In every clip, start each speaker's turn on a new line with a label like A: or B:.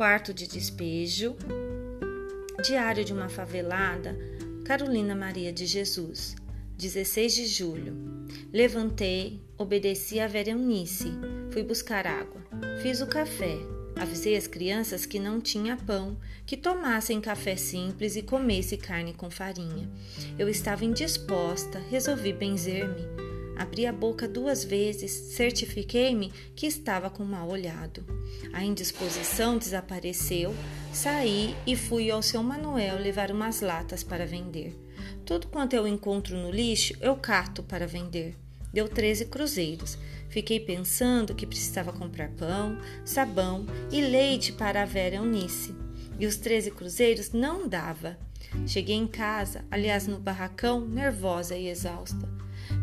A: Quarto de despejo. Diário de uma favelada. Carolina Maria de Jesus. 16 de julho. Levantei, obedeci a Vera Eunice, fui buscar água, fiz o café, avisei as crianças que não tinha pão, que tomassem café simples e comesse carne com farinha. Eu estava indisposta, resolvi benzer-me. Abri a boca duas vezes, certifiquei-me que estava com mal olhado. A indisposição desapareceu, saí e fui ao seu Manuel levar umas latas para vender. Tudo quanto eu encontro no lixo, eu cato para vender. Deu 13 cruzeiros. Fiquei pensando que precisava comprar pão, sabão e leite para a Vera Eunice. E os 13 cruzeiros não dava. Cheguei em casa, aliás no barracão, nervosa e exausta.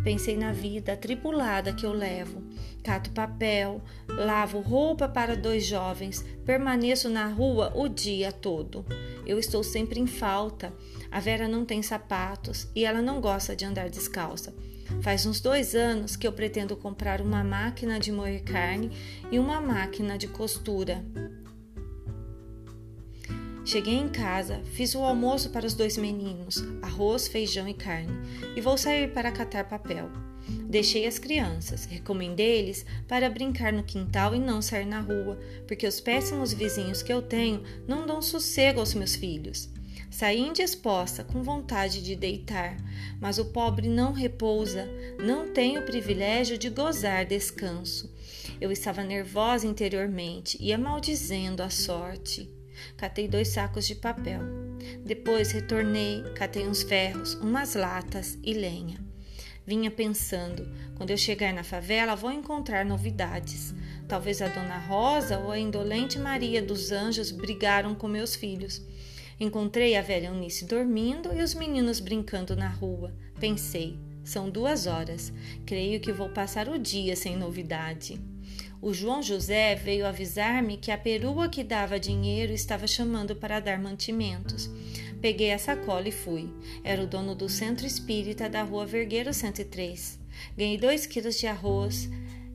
A: Pensei na vida atribulada que eu levo. Cato papel, lavo roupa para dois jovens, permaneço na rua o dia todo. Eu estou sempre em falta. A Vera não tem sapatos e ela não gosta de andar descalça. Faz uns dois anos que eu pretendo comprar uma máquina de moer carne e uma máquina de costura. Cheguei em casa, fiz o almoço para os dois meninos, arroz, feijão e carne, e vou sair para catar papel. Deixei as crianças, recomendei-lhes para brincar no quintal e não sair na rua, porque os péssimos vizinhos que eu tenho não dão sossego aos meus filhos. Saí indisposta, com vontade de deitar, mas o pobre não repousa, não tem o privilégio de gozar descanso. Eu estava nervosa interiormente, ia maldizendo a sorte. Catei dois sacos de papel. Depois retornei, catei uns ferros, umas latas e lenha. Vinha pensando: quando eu chegar na favela, vou encontrar novidades. Talvez a Dona Rosa ou a indolente Maria dos Anjos brigaram com meus filhos. Encontrei a velha Eunice dormindo e os meninos brincando na rua. Pensei: são duas horas. Creio que vou passar o dia sem novidade. O João José veio avisar-me que a perua que dava dinheiro estava chamando para dar mantimentos. Peguei a sacola e fui. Era o dono do centro espírita da rua Vergueiro 103. Ganhei dois quilos de arroz,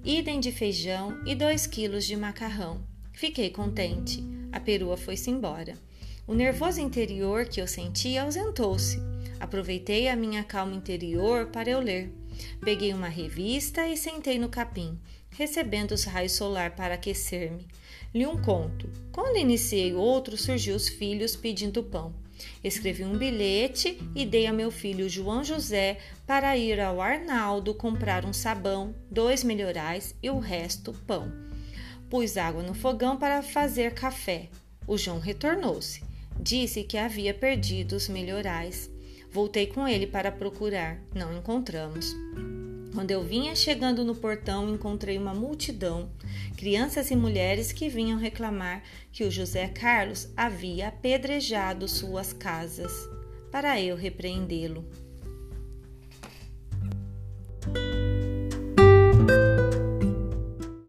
A: idem de feijão e dois quilos de macarrão. Fiquei contente. A perua foi-se embora. O nervoso interior que eu sentia ausentou-se. Aproveitei a minha calma interior para eu ler. Peguei uma revista e sentei no capim recebendo os raios solar para aquecer-me. Li um conto. Quando iniciei outro, surgiu os filhos pedindo pão. Escrevi um bilhete e dei a meu filho João José para ir ao Arnaldo comprar um sabão, dois melhorais e o resto pão. Pus água no fogão para fazer café. O João retornou-se. Disse que havia perdido os melhorais. Voltei com ele para procurar. Não encontramos. Quando eu vinha chegando no portão, encontrei uma multidão, crianças e mulheres que vinham reclamar que o José Carlos havia apedrejado suas casas, para eu repreendê-lo.